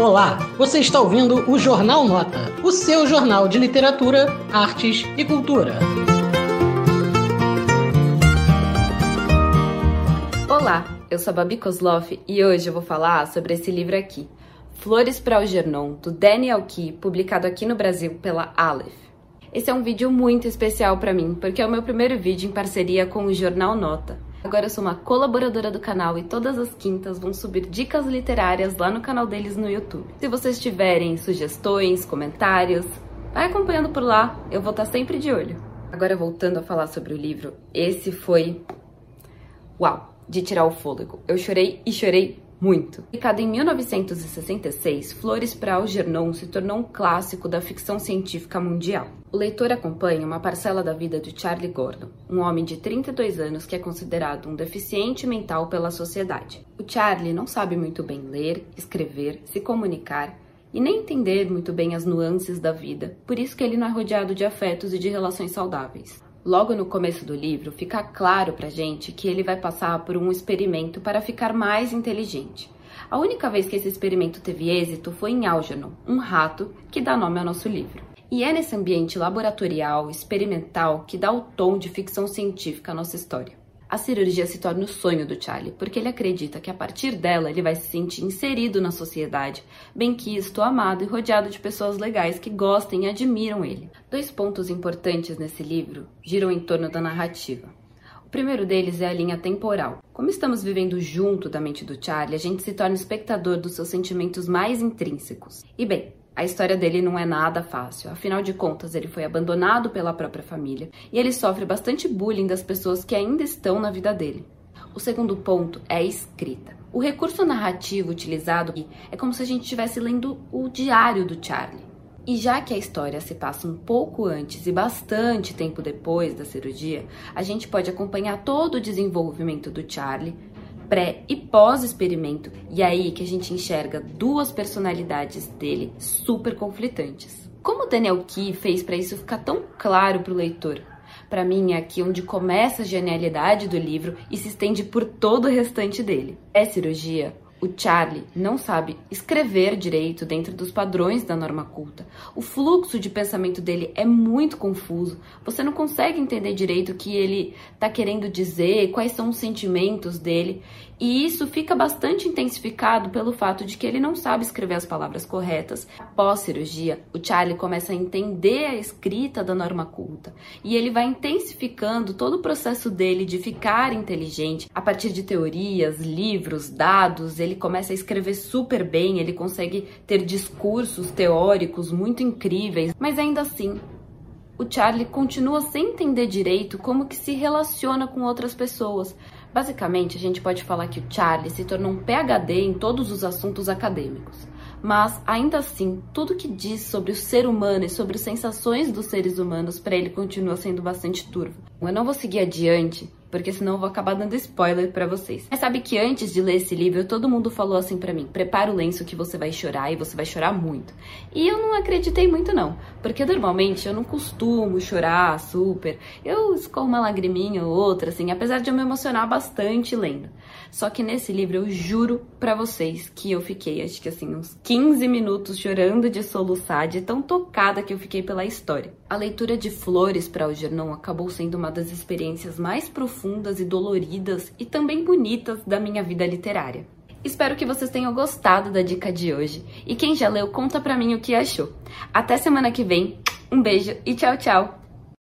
Olá, você está ouvindo o Jornal Nota, o seu jornal de literatura, artes e cultura. Olá, eu sou a Babi Kozloff e hoje eu vou falar sobre esse livro aqui, Flores para Algernon, do Daniel Key, publicado aqui no Brasil pela Aleph. Esse é um vídeo muito especial para mim, porque é o meu primeiro vídeo em parceria com o Jornal Nota. Agora eu sou uma colaboradora do canal e todas as quintas vão subir dicas literárias lá no canal deles no YouTube. Se vocês tiverem sugestões, comentários, vai acompanhando por lá, eu vou estar sempre de olho. Agora voltando a falar sobre o livro, esse foi uau, de tirar o fôlego. Eu chorei e chorei muito. Publicado em 1966, Flores para Algernon se tornou um clássico da ficção científica mundial. O leitor acompanha uma parcela da vida de Charlie Gordon, um homem de 32 anos que é considerado um deficiente mental pela sociedade. O Charlie não sabe muito bem ler, escrever, se comunicar e nem entender muito bem as nuances da vida, por isso que ele não é rodeado de afetos e de relações saudáveis. Logo no começo do livro, fica claro pra gente que ele vai passar por um experimento para ficar mais inteligente. A única vez que esse experimento teve êxito foi em Algernon, um rato que dá nome ao nosso livro. E é nesse ambiente laboratorial, experimental, que dá o tom de ficção científica à nossa história. A cirurgia se torna o sonho do Charlie, porque ele acredita que a partir dela ele vai se sentir inserido na sociedade, bem-quisto, amado e rodeado de pessoas legais que gostem e admiram ele. Dois pontos importantes nesse livro giram em torno da narrativa. O primeiro deles é a linha temporal. Como estamos vivendo junto da mente do Charlie, a gente se torna espectador dos seus sentimentos mais intrínsecos. E bem, a história dele não é nada fácil, afinal de contas, ele foi abandonado pela própria família e ele sofre bastante bullying das pessoas que ainda estão na vida dele. O segundo ponto é a escrita. O recurso narrativo utilizado é como se a gente estivesse lendo o diário do Charlie. E já que a história se passa um pouco antes e bastante tempo depois da cirurgia, a gente pode acompanhar todo o desenvolvimento do Charlie pré e pós-experimento, e é aí que a gente enxerga duas personalidades dele super conflitantes. Como Daniel Key fez para isso ficar tão claro para o leitor? Para mim é aqui onde começa a genialidade do livro e se estende por todo o restante dele. É cirurgia o Charlie não sabe escrever direito dentro dos padrões da norma culta. O fluxo de pensamento dele é muito confuso. Você não consegue entender direito o que ele está querendo dizer, quais são os sentimentos dele. E isso fica bastante intensificado pelo fato de que ele não sabe escrever as palavras corretas. Após cirurgia, o Charlie começa a entender a escrita da norma culta e ele vai intensificando todo o processo dele de ficar inteligente a partir de teorias, livros, dados. Ele começa a escrever super bem, ele consegue ter discursos teóricos muito incríveis, mas ainda assim o Charlie continua sem entender direito como que se relaciona com outras pessoas. Basicamente, a gente pode falar que o Charlie se tornou um PhD em todos os assuntos acadêmicos. Mas, ainda assim, tudo que diz sobre o ser humano e sobre as sensações dos seres humanos para ele continua sendo bastante turvo. Eu não vou seguir adiante, porque senão eu vou acabar dando spoiler para vocês. Mas sabe que antes de ler esse livro, todo mundo falou assim para mim: prepara o lenço que você vai chorar e você vai chorar muito. E eu não acreditei muito não, porque normalmente eu não costumo chorar super. Eu escorro uma lagriminha ou outra assim, apesar de eu me emocionar bastante lendo. Só que nesse livro eu juro para vocês que eu fiquei, acho que assim, uns 15 minutos chorando de soluçar, de tão tocada que eu fiquei pela história. A leitura de Flores para Algernon acabou sendo uma das experiências mais profundas e doloridas e também bonitas da minha vida literária. Espero que vocês tenham gostado da dica de hoje e quem já leu conta pra mim o que achou. Até semana que vem. Um beijo e tchau, tchau.